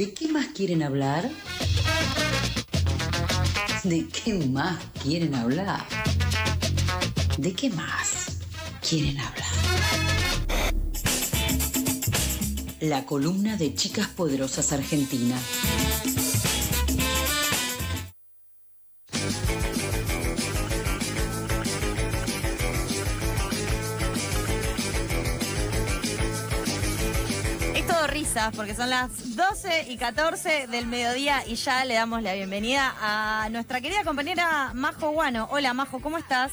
¿De qué más quieren hablar? ¿De qué más quieren hablar? ¿De qué más quieren hablar? La columna de Chicas Poderosas Argentina. Es todo risas porque son las 12 y 14 del mediodía y ya le damos la bienvenida a nuestra querida compañera Majo Guano. Hola Majo, ¿cómo estás?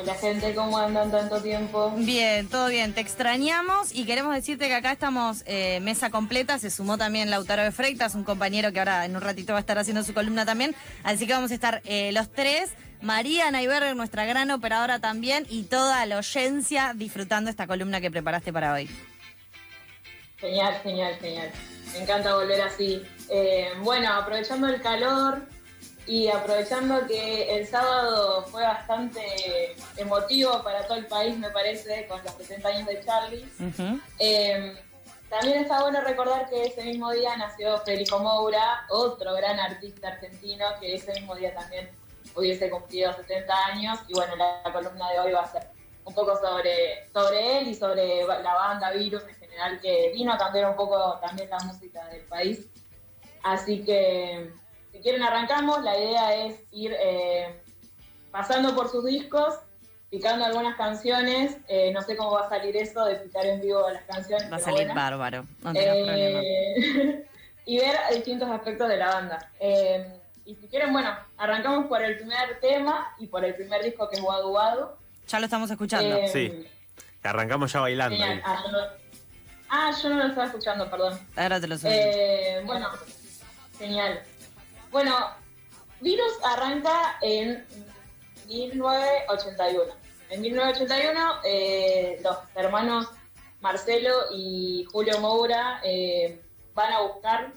Hola gente, ¿cómo andan tanto tiempo? Bien, todo bien. Te extrañamos y queremos decirte que acá estamos eh, mesa completa. Se sumó también Lautaro de Freitas, un compañero que ahora en un ratito va a estar haciendo su columna también. Así que vamos a estar eh, los tres. María Naiberger, nuestra gran operadora también, y toda la oyencia disfrutando esta columna que preparaste para hoy. Genial, genial, genial. Me encanta volver así. Eh, bueno, aprovechando el calor y aprovechando que el sábado fue bastante emotivo para todo el país, me parece, con los 70 años de Charlie. Eh, también está bueno recordar que ese mismo día nació Federico Moura, otro gran artista argentino que ese mismo día también hubiese cumplido 70 años. Y bueno, la, la columna de hoy va a ser un poco sobre, sobre él y sobre la banda Virus en general, que vino a cambiar un poco también la música del país. Así que, si quieren, arrancamos. La idea es ir eh, pasando por sus discos, picando algunas canciones. Eh, no sé cómo va a salir eso de picar en vivo las canciones. Va a salir bárbaro, no tengas problema. Eh, y ver distintos aspectos de la banda. Eh, y si quieren, bueno, arrancamos por el primer tema y por el primer disco que es Wadu Wadu. Ya lo estamos escuchando. Eh, Sí. Arrancamos ya bailando. genial. Ah, yo no, ah, yo no lo estaba escuchando, perdón. Ahora te lo subo. Eh, bueno, genial. Bueno, Virus arranca en 1981. En 1981, eh, los hermanos Marcelo y Julio Moura eh, van a buscar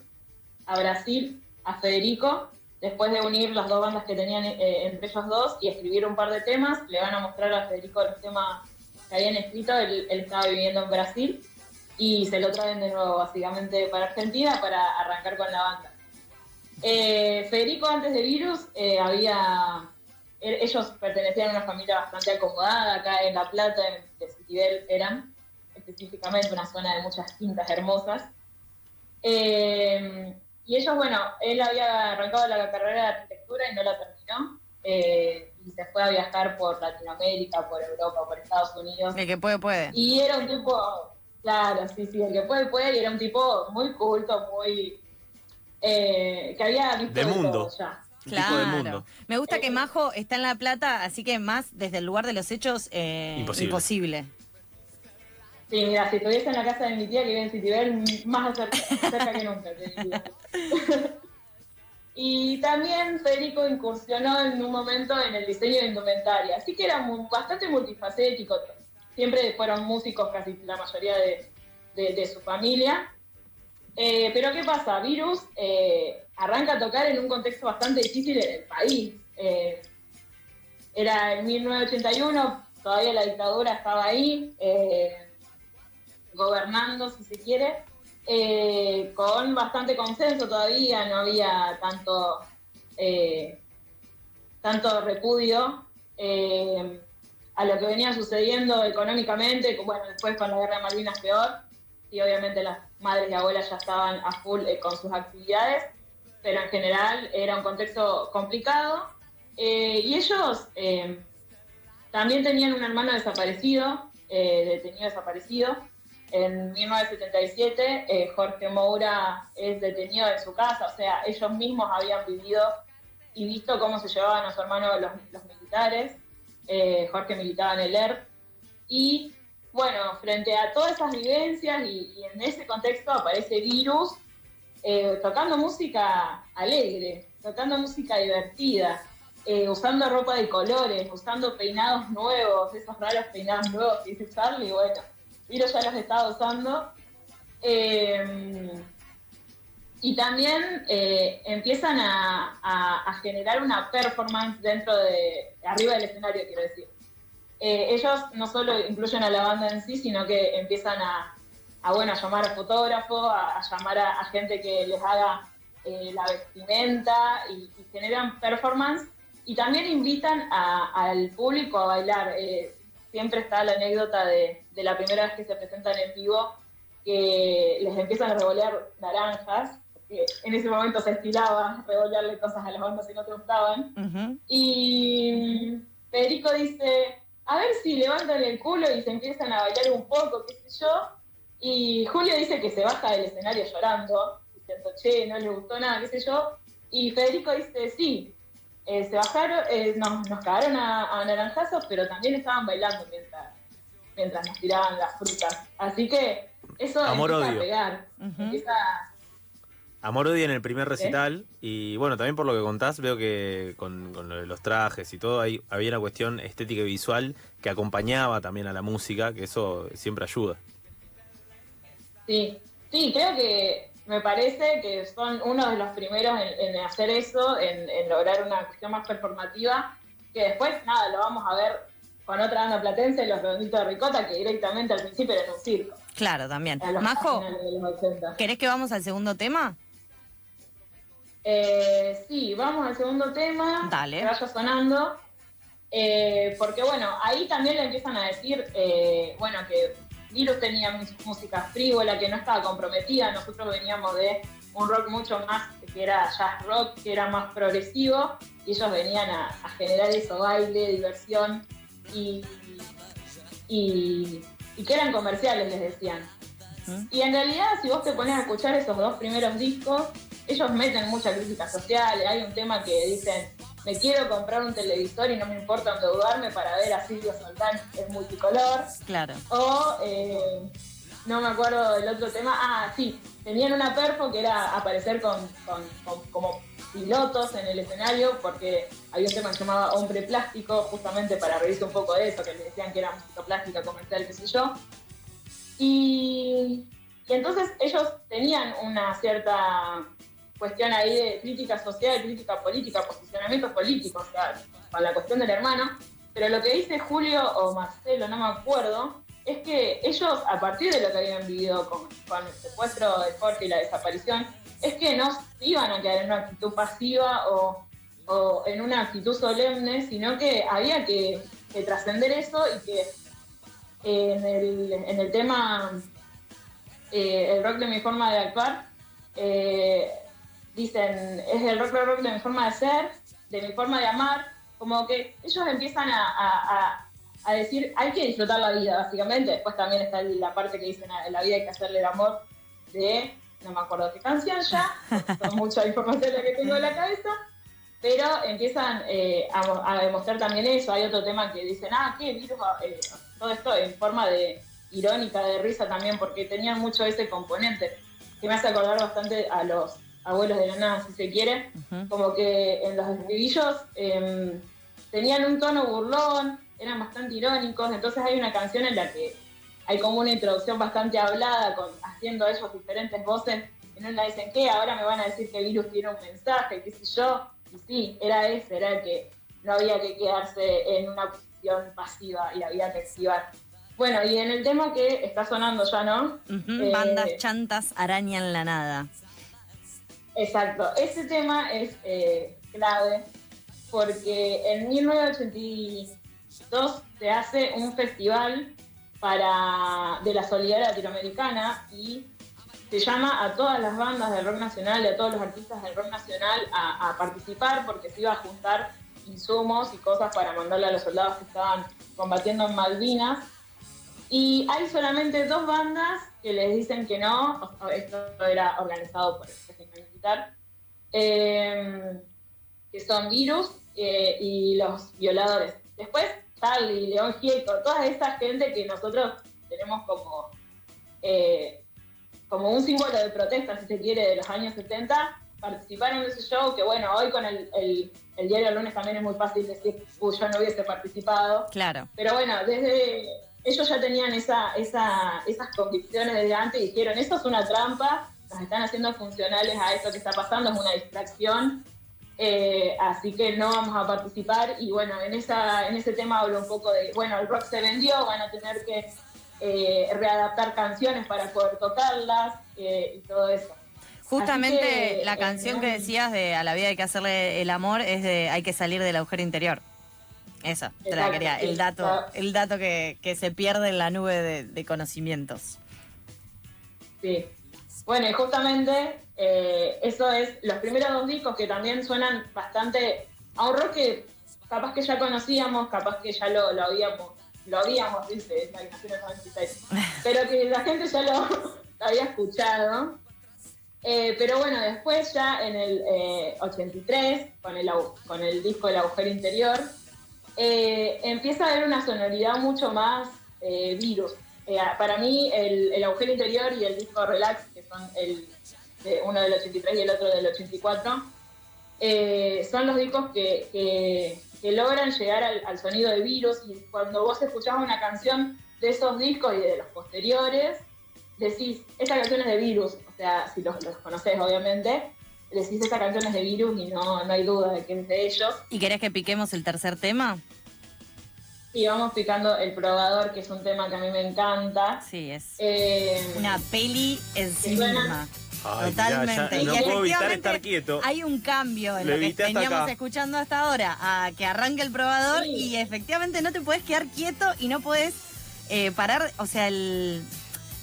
a Brasil a Federico después de unir las dos bandas que tenían eh, entre ellos dos y escribir un par de temas. Le van a mostrar a Federico los temas que habían escrito. Él, él estaba viviendo en Brasil y se lo traen de nuevo básicamente para Argentina para arrancar con la banda. Eh, Federico antes de Virus eh, había, e- ellos pertenecían a una familia bastante acomodada acá en La Plata, en Citibel eran, específicamente una zona de muchas quintas hermosas. Eh, y ellos, bueno, él había arrancado la carrera de arquitectura y no la terminó. eh, y se fue a viajar por Latinoamérica, por Europa, por Estados Unidos. El que puede, puede. Y era un tipo, claro, sí, sí, el que puede, puede, y era un tipo muy culto, muy... eh, que había visto De mundo. todo ya. Un tipo de mundo. Me gusta que Majo está en La Plata, así que más desde el lugar de los hechos, eh, Imposible. imposible. Sí, mira, si estuviese en la casa de mi tía que vive en Citibel, más cerca, cerca que nunca. y también Federico incursionó en un momento en el diseño de indumentaria, así que era mu- bastante multifacético. Siempre fueron músicos casi la mayoría de, su familia. Eh, pero ¿qué pasa? Virus eh, arranca a tocar en un contexto bastante difícil en el país. Eh, era en 1981, todavía la dictadura estaba ahí, gobernando, si se quiere, con bastante consenso todavía, no había tanto, tanto repudio a lo que venía sucediendo económicamente, bueno, después con la guerra de Malvinas peor, y obviamente las madres y abuelas ya estaban a full eh, con sus actividades, pero en general era un contexto complicado. Eh, y ellos eh, también tenían un hermano desaparecido, eh, detenido desaparecido. En 1977, eh, Jorge Moura es detenido en su casa, o sea, ellos mismos habían vivido y visto cómo se llevaban a su hermano los, los militares. Eh, Jorge militaba en el ERP. Y bueno, frente a todas esas vivencias y, en ese contexto aparece Virus eh, tocando música alegre, tocando música divertida, eh, usando ropa de colores, usando peinados nuevos, esos raros peinados nuevos que dice Charlie, bueno, Virus ya los estaba usando. Y también eh, empiezan a, generar una performance dentro de, arriba del escenario, quiero decir. Eh, ellos no solo incluyen a la banda en sí, sino que empiezan a, bueno, a llamar a fotógrafos, a, llamar a, gente que les haga eh, la vestimenta y, generan performance y también invitan al público a bailar. Siempre está la anécdota de, de la primera vez que se presentan en vivo, que les empiezan a revolear naranjas, que en ese momento se estilaba revolearle cosas a las bandas si no te gustaban. Y Federico dice, a ver si levantan el culo y se empiezan a bailar un poco, qué sé yo. Y Julio dice que se baja del escenario llorando, diciendo, che, no le gustó nada, qué sé yo. Y Federico dice, sí, eh, se bajaron, eh, nos, nos cagaron a, a naranjazos, pero también estaban bailando mientras, mientras nos tiraban las frutas. Así que eso Amor, empieza odio. a pegar. Empieza Amor odia en el primer recital y bueno, también por lo que contás veo que con, con lo de los trajes y todo hay, había una cuestión estética y visual que acompañaba también a la música, que eso siempre ayuda. Sí, sí, creo que me parece que son uno de los primeros en, en hacer eso, en, en lograr una cuestión más performativa, que después, nada, lo vamos a ver con otra banda platense, Los Redonditos de Ricota, que directamente al principio era un circo. Claro, también. Majo, finales de los 80. ¿querés que vamos al segundo tema? Eh, sí, vamos al segundo tema. Dale. Que vaya sonando. Eh, porque bueno, ahí también le empiezan a decir, eh, bueno, que Virus tenía música frívola, que no estaba comprometida. Nosotros veníamos de un rock mucho más, que era jazz rock, que era más progresivo. Y ellos venían a, a generar eso, baile, diversión. Y, y, y que eran comerciales, les decían. Y en realidad, si vos te pones a escuchar esos dos primeros discos, ellos meten mucha crítica social. Hay un tema que dicen, me quiero comprar un televisor y no me importa endeudarme para ver a Silvio Soltán en multicolor. Claro. O, eh, no me acuerdo del otro tema, ah, sí, tenían una perfo que era aparecer con, con- con- como pilotos en el escenario, porque había un tema que se llamaba Hombre Plástico, justamente para reírse un poco de eso, que les decían que era música plástica comercial, qué sé yo. Y, y entonces ellos tenían una cierta cuestión ahí de crítica social, crítica política, posicionamientos políticos, o sea, con la cuestión del hermano. Pero lo que dice Julio o Marcelo, no me acuerdo, es que ellos, a partir de lo que habían vivido con, el secuestro de Jorge y la desaparición, es que no iban a quedar en una actitud pasiva o, en una actitud solemne, sino que había que, que trascender eso y que eh, en, el, en el tema eh, el rock de mi forma de actuar, eh, dicen, es el rock, rock, rock de mi forma de ser, de mi forma de amar, como que ellos empiezan a, a- a- a decir, hay que disfrutar la vida, básicamente. Después también está la parte que dicen, en la vida hay que hacerle el amor de, no me acuerdo qué canción ya, con mucha información la que tengo en la cabeza, pero empiezan eh, a demostrar también eso. Hay otro tema que dicen, ah, ¿qué virus? Eh, todo esto en forma de irónica, de risa también, porque tenían mucho ese componente, que me hace acordar bastante a los abuelos de la nada, si se quiere, como que en los estribillos em, tenían un tono burlón, eran bastante irónicos, entonces hay una canción en la que hay como una introducción bastante hablada, con, haciendo ellos diferentes voces, en una dicen que ahora me van a decir que Virus tiene un mensaje, qué sé yo, y sí, era ese, era que no había que quedarse en una posición pasiva y había que activar. Bueno, y en el tema que está sonando ya, ¿no? Eh, Bandas chantas arañan la nada. Exacto, ese tema es eh, clave porque en 1982 se hace un festival para de la solidaridad latinoamericana y se llama a todas las bandas del rock nacional y a todos los artistas del rock nacional a, participar porque se iba a juntar insumos y cosas para mandarle a los soldados que estaban combatiendo en Malvinas. Y hay solamente dos bandas que les dicen que no, esto era organizado por el eh, que son Virus eh, y los violadores. Después, Charlie, León Gieco, toda esa gente que nosotros tenemos como, eh, como un símbolo de protesta, si se quiere, de los años 70, participaron en ese show, que bueno, hoy con el, el, el diario lunes también es muy fácil decir, uy, yo no hubiese participado. Claro. Pero bueno, desde ellos ya tenían esa, esa, esas convicciones desde antes y dijeron, esto es una trampa, nos están haciendo funcionales a esto que está pasando, es una distracción, eh, así que no vamos a participar. Y bueno, en, esa, en ese tema hablo un poco de, bueno, el rock se vendió, van a tener que eh, readaptar canciones para poder tocarlas eh, y todo eso. Justamente que, la canción que decías de A la vida hay que hacerle el amor es de Hay que salir del agujero interior. Esa, te la quería. El dato, está- el dato que, que se pierde en la nube de, de conocimientos. Sí. Bueno, y justamente eh, eso es los primeros dos discos que también suenan bastante a un rock que capaz que ya conocíamos, capaz que ya lo, lo habíamos, lo habíamos, dice, la nació en el 96, pero que la gente ya lo, lo había escuchado. Eh, pero bueno, después ya en el eh, 83, con el, con el disco El agujero interior, eh, empieza a haber una sonoridad mucho más eh, virus. Eh, para mí, el, el agujero interior y el disco Relax, son el, de uno del 83 y el otro del 84, eh, son los discos que, que- logran llegar al, al sonido de virus. Y cuando vos escuchás una canción de esos discos y de los posteriores, decís, esta canción es de virus. O sea, si los, los conocés, obviamente, decís, esta canción es de virus y no, no hay duda de que es de ellos. ¿Y querés que piquemos el tercer tema? Y vamos picando El Probador, que es un tema que a mí me encanta. Sí, es Eh, una peli en sí suena- misma. Ay, mirá, ya Totalmente. no Y puedo evitar efectivamente estar quieto. Hay un cambio en Lo lo, que veníamos escuchando hasta ahora a que arranque el probador Sí. y efectivamente no te puedes quedar quieto y no puedes eh, parar, o sea, el-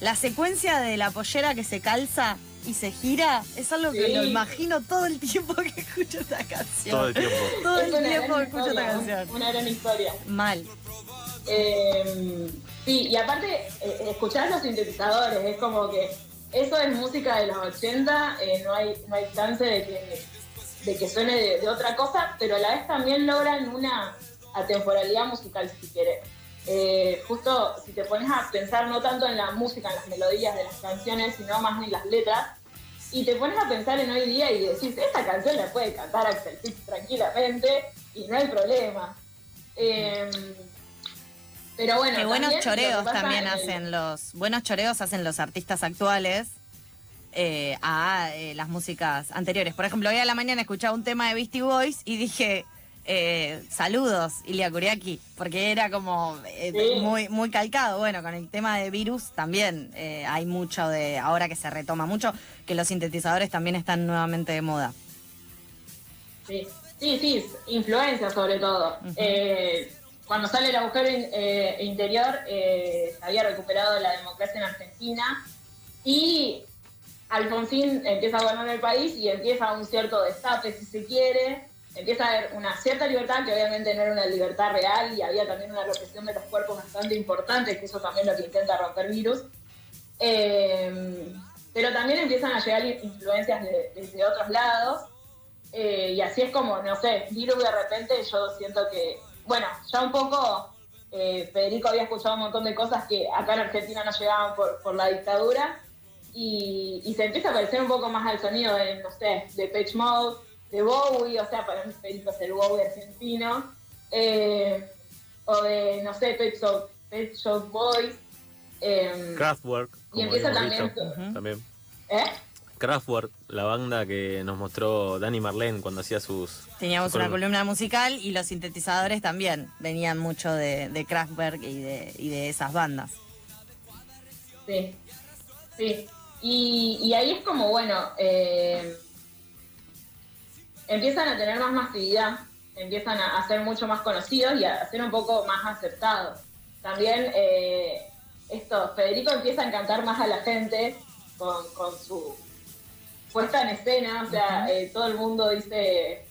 la secuencia de la pollera que se calza y se gira es algo que Sí. lo imagino todo el tiempo que escucho esta canción. Todo el tiempo. Todo es el tiempo que escucho esta canción. Una gran historia. Mal. Eh, sí, y aparte, eh, escuchar los sintetizadores, es como que eso es música de los 80, eh, no, hay, no hay chance de que, de que suene de, de otra cosa, pero a la vez también logran una atemporalidad musical, si quieres. Eh, justo si te pones a pensar no tanto en la música, en las melodías de las canciones, sino más en las letras, y te pones a pensar en hoy día y decís, esta canción la puede cantar Axel Fix tranquilamente y no hay problema. Eh, pero bueno, que buenos también lo que choreos también el- hacen los buenos choreos hacen los artistas actuales eh, a eh, las músicas anteriores. Por ejemplo, hoy a la mañana escuchaba un tema de Beastie Boys y dije eh, saludos Ilia Kuriaki, porque era como eh, Sí. muy muy calcado. Bueno, con el tema de virus también eh, hay mucho de ahora que se retoma mucho que los sintetizadores también están nuevamente de moda. Sí, sí, sí, influencia sobre todo. Eh, cuando sale el agujero in- interior, eh, se había recuperado la democracia en Argentina y Alfonsín empieza a gobernar el país y empieza un cierto destape, si se quiere. Empieza a haber una cierta libertad, que obviamente no era una libertad real y había también una represión de los cuerpos bastante importante, que eso también lo que intenta romper virus. Eh, pero también empiezan a llegar influencias de- desde otros lados. Eh, y así es como, no sé, Virus de repente yo siento que, bueno, ya un poco eh, Federico había escuchado un montón de cosas que acá en Argentina no llegaban por, la dictadura y, se empieza a parecer un poco más al sonido de, no sé, de Pitch Mode, de Bowie, o sea, para mí Federico es el Bowie argentino, eh, o de, no sé, Pet Shop, Pet Shop Boys. eh, Kraftwerk. y empieza también, también. ¿eh? Kraftwerk, la banda que nos mostró Dani Marlene cuando hacía sus. Teníamos sus una columna musical y los sintetizadores también venían mucho de, de Kraftwerk y de, y de esas bandas. Sí, sí. Y, y ahí es como, bueno, eh, empiezan a tener más masividad, empiezan a, a ser mucho más conocidos y a ser un poco más aceptados. También eh, esto, Federico empieza a encantar más a la gente con, con su puesta en escena, o sea, eh, todo el mundo dice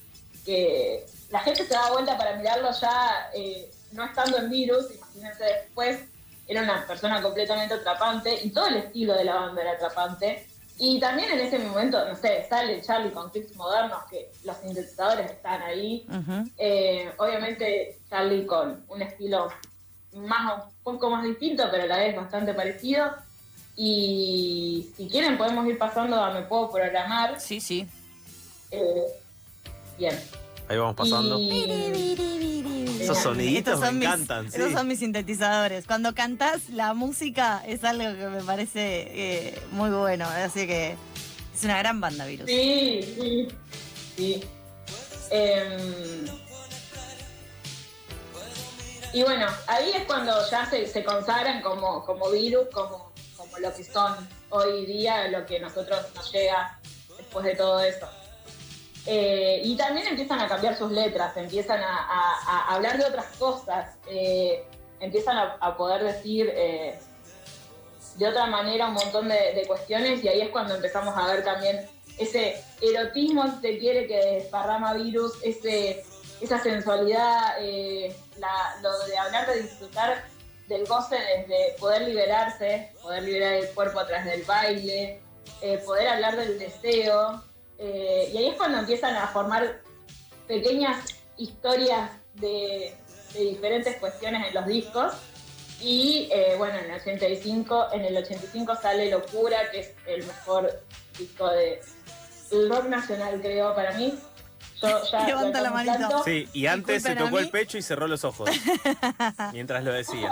que la gente se da vuelta para mirarlo ya eh, no estando en virus, imagínense después, era una persona completamente atrapante y todo el estilo de la banda era atrapante. Y también en ese momento, no sé, sale Charlie con clips modernos, que los sintetizadores están ahí. Eh, obviamente Charlie con un estilo más un poco más distinto, pero a la vez bastante parecido. Y si quieren podemos ir pasando a Me Puedo Programar. Sí, sí. Eh, bien. Ahí vamos pasando. Y- Esos soniditos Estos me son mis- encantan, sí. Esos son mis sintetizadores. Cuando cantás la música es algo que me parece eh, muy bueno. Así que es una gran banda, Virus. Sí, sí, sí. Em, Y bueno, ahí es cuando ya se, se consagran como, como virus, como, como lo que son hoy día, lo que nosotros nos llega después de todo eso. Eh, y también empiezan a cambiar sus letras, empiezan a, hablar de otras cosas, eh, empiezan a, poder decir eh, de otra manera un montón de, cuestiones y ahí es cuando empezamos a ver también ese erotismo, si se quiere, que desparrama virus, ese, esa sensualidad, la- lo de hablar de disfrutar del goce desde poder liberarse, poder liberar el cuerpo a través del baile, poder hablar del deseo. Eh, y ahí es cuando empiezan a formar pequeñas historias de, de diferentes cuestiones en los discos. Y eh, bueno, en el 85, en el 85 sale Locura, que es el mejor disco de rock nacional, creo, para mí. Yo ya Levanta la manito. tanto. Sí, y antes se tocó el pecho y cerró los ojos. mientras lo decía.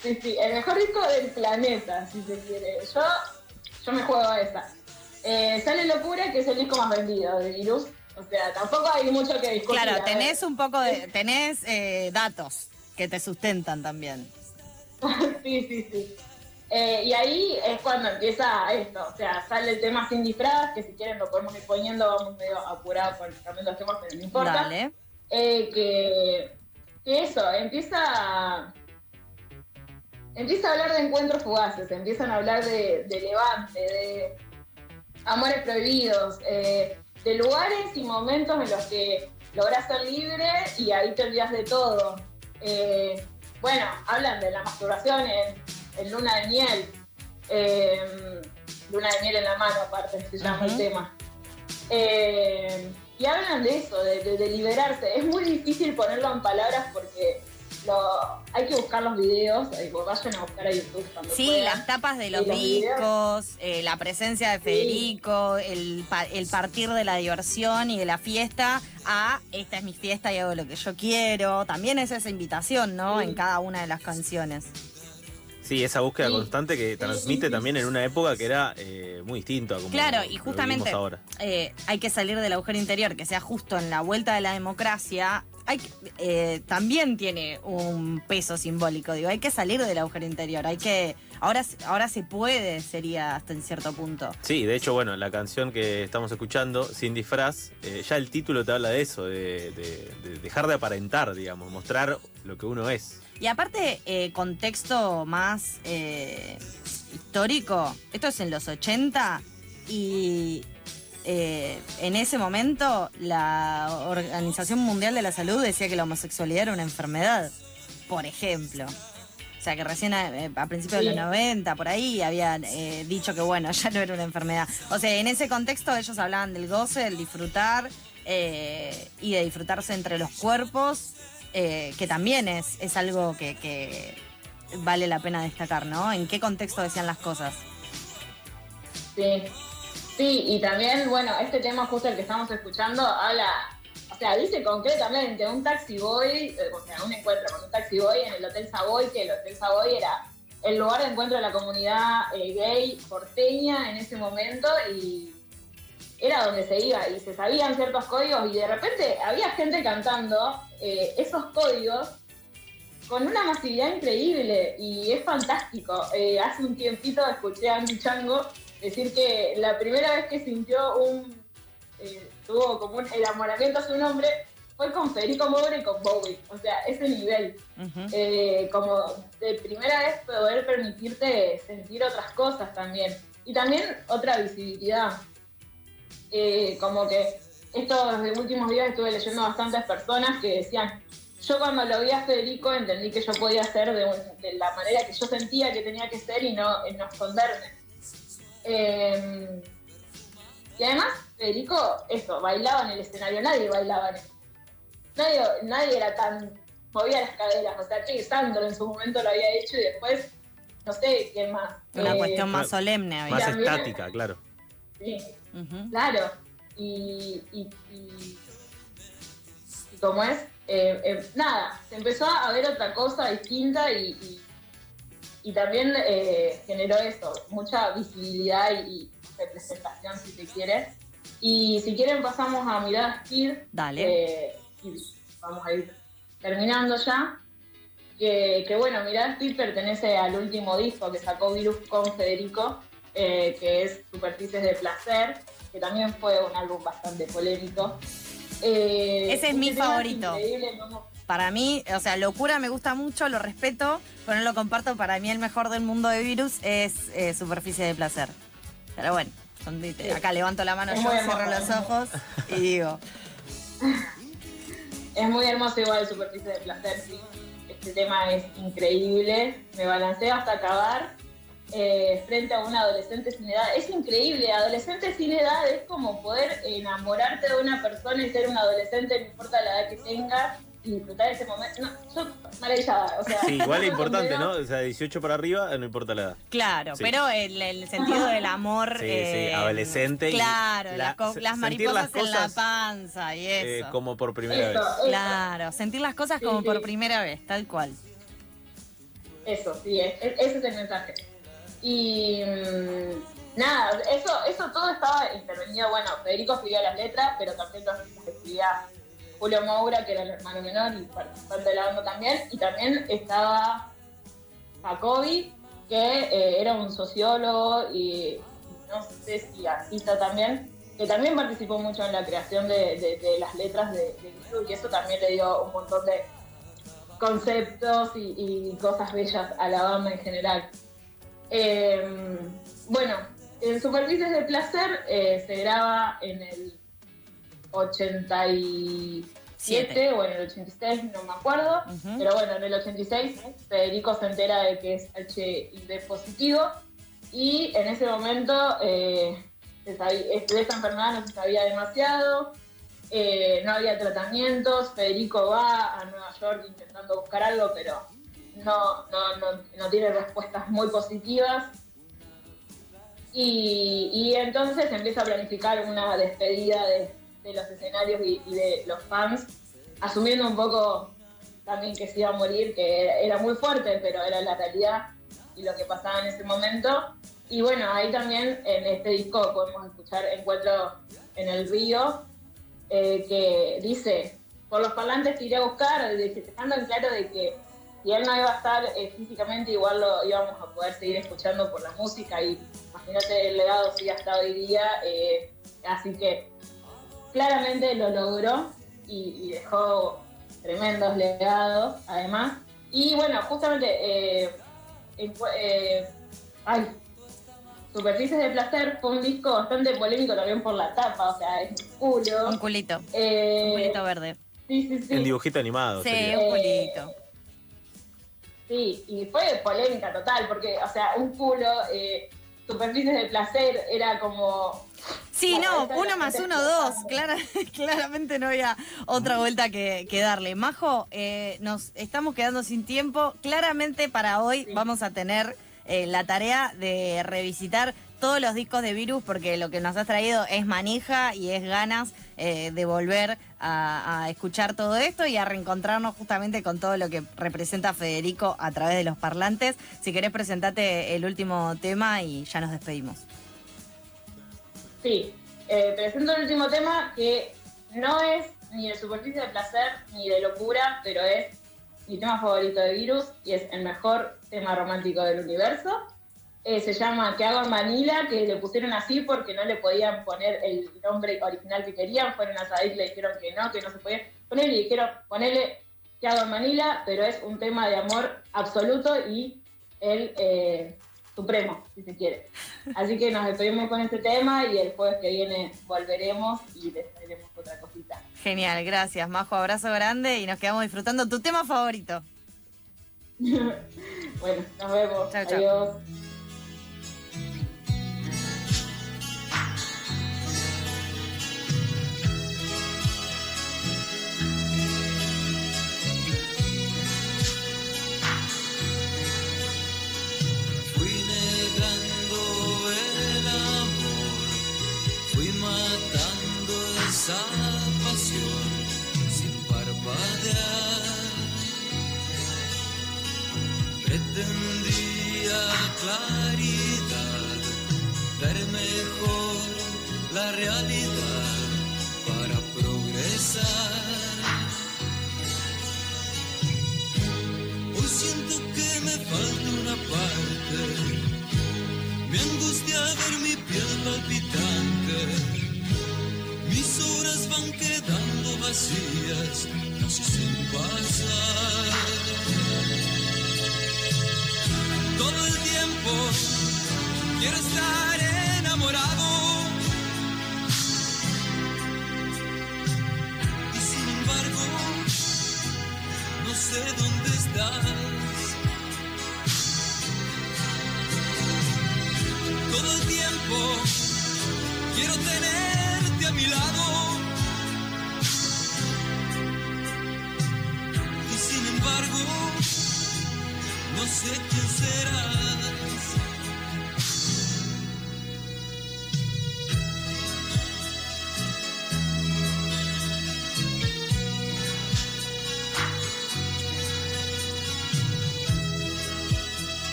Sí, sí, el mejor disco del planeta, si se quiere. Yo, yo me juego a esa. Eh, sale Locura, que es el disco más vendido de Virus. O sea, tampoco hay mucho que discutir. Claro, tenés un poco de. tenés eh, datos que te sustentan también. sí, sí, sí. Eh, y ahí es cuando empieza esto, o sea, sale el tema sin disfraz, que si quieren lo podemos ir poniendo, vamos medio apurados con también los temas, pero no importa. Dale. Eh, que, que eso, empieza empieza a hablar de encuentros fugaces, empiezan a hablar de, de levante, de amores prohibidos, eh, de lugares y momentos en los que logras ser libre y ahí te olvidas de todo. Eh, bueno, hablan de la masturbación en, en luna de miel, eh, luna de miel en la mano aparte, se llama el Ujú. tema. Eh, y hablan de eso, de, de- de liberarse. Es muy difícil ponerlo en palabras porque lo, hay que buscar los videos, eh, vayan a buscar a YouTube cuando Sí, puedan. las tapas de los discos, eh, la presencia de Federico, el, el partir de la diversión y de la fiesta a esta es mi fiesta y hago lo que yo quiero. También es esa invitación, ¿no? Sí. En cada una de las canciones. Sí, esa búsqueda Sí. constante que transmite también en una época que era eh, muy distinto a como Claro, y justamente ahora. eh, hay que salir del agujero interior, que sea justo en la vuelta de la democracia. Hay eh, también tiene un peso simbólico, digo, hay que salir del agujero interior, hay que, ahora, ahora se puede, sería hasta en cierto punto. Sí, de hecho, bueno, la canción que estamos escuchando, Sin disfraz, eh, ya el título te habla de eso, de, de- de dejar de aparentar, digamos, mostrar lo que uno es. Y aparte, eh, contexto más eh, histórico, esto es en los 80 y eh, en ese momento la Organización Mundial de la Salud decía que la homosexualidad era una enfermedad, por ejemplo. O sea que recién a, a principios de los 90, por ahí, habían eh, dicho que bueno, ya no era una enfermedad. O sea, en ese contexto ellos hablaban del goce, del disfrutar eh, y de disfrutarse entre los cuerpos, eh, que también es, es algo que, vale la pena destacar, ¿no? ¿En qué contexto decían las cosas? Sí, sí, y también, bueno, este tema justo el que estamos escuchando habla, o sea, dice concretamente un taxi boy, eh, o sea, un encuentro con un taxi boy en el Hotel Savoy, que el Hotel Savoy era el lugar de encuentro de la comunidad eh, gay porteña en ese momento y era donde se iba y se sabían ciertos códigos y de repente había gente cantando eh, esos códigos con una masividad increíble y es fantástico. Eh, hace un tiempito escuché a Andy Chango decir que la primera vez que sintió un, eh, tuvo como un enamoramiento a su nombre fue con Federico Moura y con Bowie. O sea, ese nivel. Eh, como de primera vez poder permitirte sentir otras cosas también. Y también otra visibilidad. Eh, como que estos últimos días estuve leyendo bastantes personas que decían, yo cuando lo vi a Federico entendí que yo podía ser de, un- de la manera que yo sentía que tenía que ser y no, esconderme. Eh, y además, Federico, eso, bailaba en el escenario, nadie bailaba en el nadie, nadie era tan. movía las caderas. O sea, que Sandro en su momento lo había hecho y después, no sé quién más. Una Eh, cuestión más solemne había. Más también- estática, claro. Sí, Claro. Y. y, y, y como es, eh, eh, nada, se empezó a ver otra cosa distinta y. y también eh, generó eso, mucha visibilidad y, representación, si se quiere. Y si quieren pasamos a mirar Skid, Dale. y vamos a ir terminando ya. Que, que bueno, Mirasti pertenece al último disco que sacó Virus con Federico, eh, que es Superficies de Placer, que también fue un álbum bastante polémico. Eh, Ese es mi favorito. Para mí, o sea, locura me gusta mucho, lo respeto, pero no lo comparto. Para mí el mejor del mundo de virus es eh, superficie de placer. Pero bueno, acá levanto la mano Es yo, cierro los ojos y digo, Es muy hermoso igual Superficie de Placer, sí. Este tema es increíble. Me balanceo hasta acabar eh, frente a un adolescente sin edad. Es increíble, adolescente sin edad es como poder enamorarte de una persona y ser un adolescente, no importa la edad que tengas, y disfrutar ese momento. No, yo maravillada, o sea. Sí, igual es importante, ¿no? O sea, 18 para arriba, no importa la edad. claro, Sí. pero el, el sentido del amor. Sí, eh, sí, adolescente y Claro, la- las, mariposas las en la panza y Eh, eso. como por primera Eso, vez. eso. Claro, sentir las cosas Sí, como sí. por primera vez, tal cual. Eso, sí, es- es- ese es el mensaje. Y mm, nada, eso, eso todo estaba intervenido, bueno, Federico escribía las letras, pero también las escribía Julio Moura, que era el hermano menor y participante de la banda también, y también estaba Jacobi, que eh, era un sociólogo y no sé si artista también, que también participó mucho en la creación de, las letras de, Guido, y eso también le dio un montón de conceptos y cosas bellas a la banda en general. Eh, bueno, en Superficies de Placer eh, se graba en el 87 Siete. o en el 86, no me acuerdo, pero bueno, en el 86 Federico se entera de que es HIV positivo. Y en ese momento eh, de esta enfermedad no se sabía demasiado, eh, no había tratamientos, Federico va a Nueva York intentando buscar algo, pero no, no, no, tiene respuestas muy positivas. Y, y entonces empieza a planificar una despedida de, de los escenarios y, de los fans, asumiendo un poco también que se iba a morir, que era, muy fuerte, pero era la realidad y lo que pasaba en ese momento. Y bueno, ahí también en este disco podemos escuchar Encuentro en el Río, eh, que dice, por los parlantes que iré a buscar, de- dejando en claro de que si él no iba a estar eh, físicamente, igual lo íbamos a poder seguir escuchando por la música y imagínate el legado sigue hasta hoy día, eh, así que claramente lo logró y, y dejó tremendos legados además. Y bueno, justamente, eh, eh, ay, Superficies de Placer fue un disco bastante polémico también por la tapa, o sea, es un culo. Un culito, un culito verde. sí, sí, sí. En dibujito animado. Sí, sería. un Eh, culito. Sí, y fue polémica total, porque, o sea, un culo, eh, superficies de placer, era como... Sí, no, uno más uno, dos. Clara- claramente no había otra vuelta que, que darle. Majo, eh, nos estamos quedando sin tiempo. Claramente para hoy Sí. vamos a tener eh, la tarea de revisitar todos los discos de Virus porque lo que nos has traído es manija y es ganas eh, de volver a, escuchar todo esto y a reencontrarnos justamente con todo lo que representa Federico a través de los parlantes. Si querés presentarte el último tema y ya nos despedimos. Sí, eh, presento el último tema que no es ni de superficie de placer ni de locura, pero es mi tema favorito de Virus y es el mejor tema romántico del universo. Eh, se llama ¿Qué hago en Manila? que le pusieron así porque no le podían poner el nombre original que querían. Fueron a y le dijeron que no, que no se podía poner y dijeron ponerle ¿Qué hago en Manila? Pero es un tema de amor absoluto y el eh, supremo, si se quiere. Así que nos despedimos con este tema y el jueves que viene volveremos y les traeremos otra cosita. Genial, gracias, Majo. Abrazo grande y nos quedamos disfrutando tu tema favorito. Bueno, nos vemos. Chao. Adiós. claridad, ver mejor la realidad para progresar. Hoy siento que me falta una parte, me angustia ver mi piel palpitante, mis horas van quedando vacías.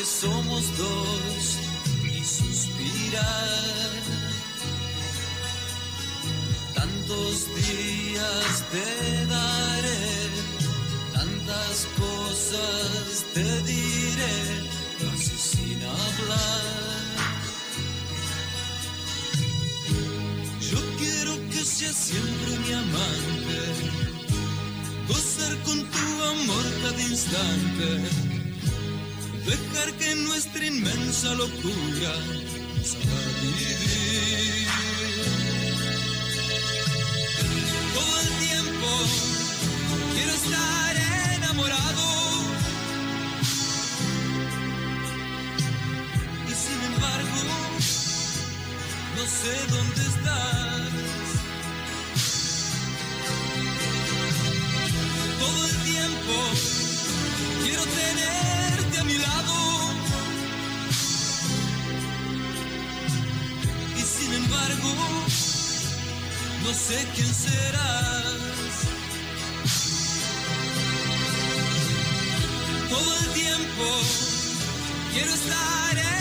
Que somos dos y suspirar. Tantos días te daré, tantas cosas te diré, casi sin hablar. Yo quiero que seas siempre mi amante, gozar con tu amor cada instante, dejar que nuestra inmensa locura nos haga vivir. Todo el tiempo quiero estar enamorado. Y sin embargo, no sé dónde estás. Todo el tiempo quiero tenerte no sé quién serás. Todo el tiempo quiero estar